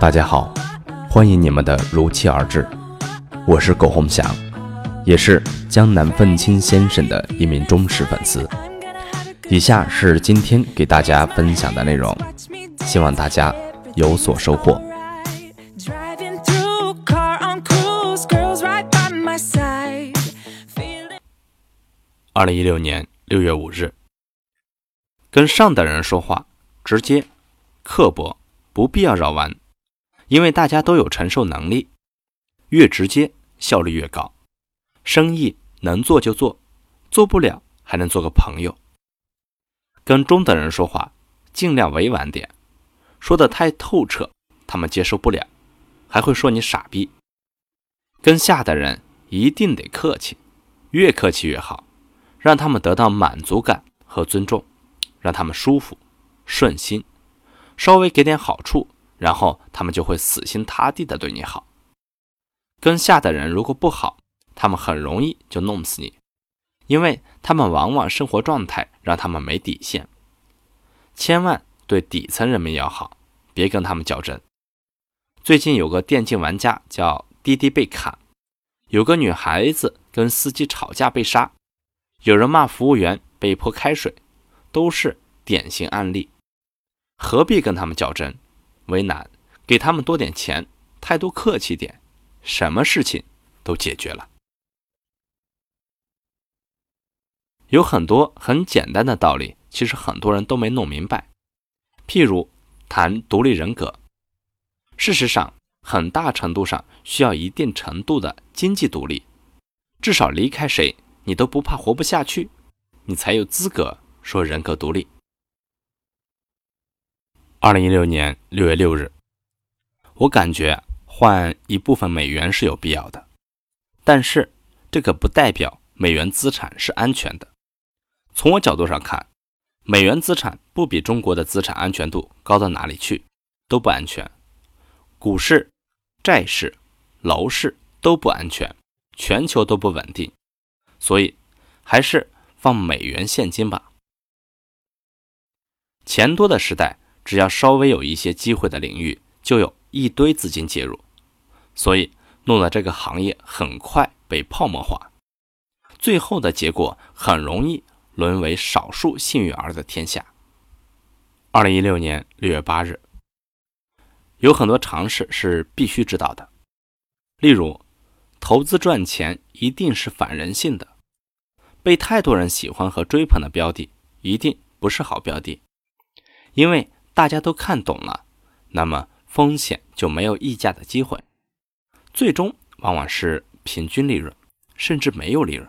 大家好，欢迎你们的如期而至，我是苟洪祥，也是江南愤青先生的一名忠实粉丝。以下是今天给大家分享的内容，希望大家有所收获。二零一六年六月五日，跟上等人说话，直接、刻薄，不必要绕弯，因为大家都有承受能力，越直接效率越高。生意能做就做，做不了还能做个朋友。跟中等人说话，尽量委婉点，说的太透彻，他们接受不了，还会说你傻逼。跟下等人一定得客气，越客气越好，让他们得到满足感和尊重，让他们舒服、顺心，稍微给点好处，然后他们就会死心塌地的对你好。跟下等人如果不好，他们很容易就弄死你。因为他们往往生活状态让他们没底线，千万对底层人民要好，别跟他们较真。最近有个电竞玩家叫滴滴被砍，有个女孩子跟司机吵架被杀，有人骂服务员被泼开水，都是典型案例。何必跟他们较真？为难，给他们多点钱，态度客气点，什么事情都解决了。有很多很简单的道理，其实很多人都没弄明白。譬如谈独立人格，事实上，很大程度上需要一定程度的经济独立，至少离开谁你都不怕活不下去，你才有资格说人格独立。二零一六年六月六日，我感觉换一部分美元是有必要的，但是这个不代表美元资产是安全的。从我角度上看，美元资产不比中国的资产安全度高到哪里去，都不安全。股市、债市、楼市都不安全，全球都不稳定，所以还是放美元现金吧。钱多的时代，只要稍微有一些机会的领域，就有一堆资金介入，所以弄得这个行业很快被泡沫化，最后的结果很容易。沦为少数幸运儿的天下。二零一六年六月八日，有很多常识是必须知道的，例如，投资赚钱一定是反人性的，被太多人喜欢和追捧的标的，一定不是好标的，因为大家都看懂了，那么风险就没有溢价的机会，最终往往是平均利润，甚至没有利润，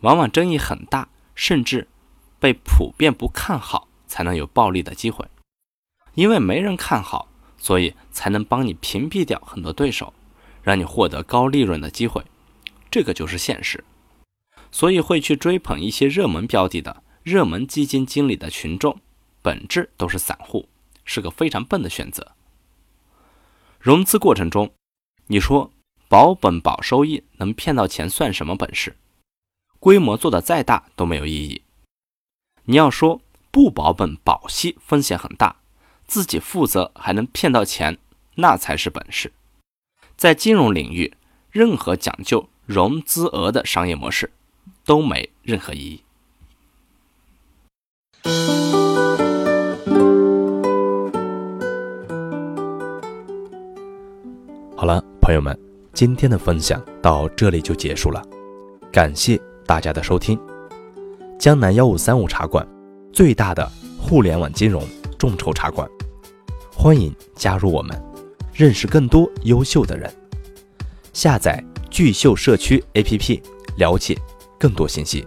往往争议很大。甚至被普遍不看好，才能有暴利的机会。因为没人看好，所以才能帮你屏蔽掉很多对手，让你获得高利润的机会。这个就是现实。所以会去追捧一些热门标的的热门基金经理的群众，本质都是散户，是个非常笨的选择。融资过程中，你说保本保收益能骗到钱，算什么本事？规模做的再大都没有意义。你要说不保本保息风险很大，自己负责还能骗到钱，那才是本事。在金融领域，任何讲究融资额的商业模式都没任何意义。朋友们，今天的分享到这里就结束了，感谢。大家的收听，江南幺五三五茶馆，最大的互联网金融众筹茶馆，欢迎加入我们，认识更多优秀的人。下载聚秀社区 APP，了解更多信息。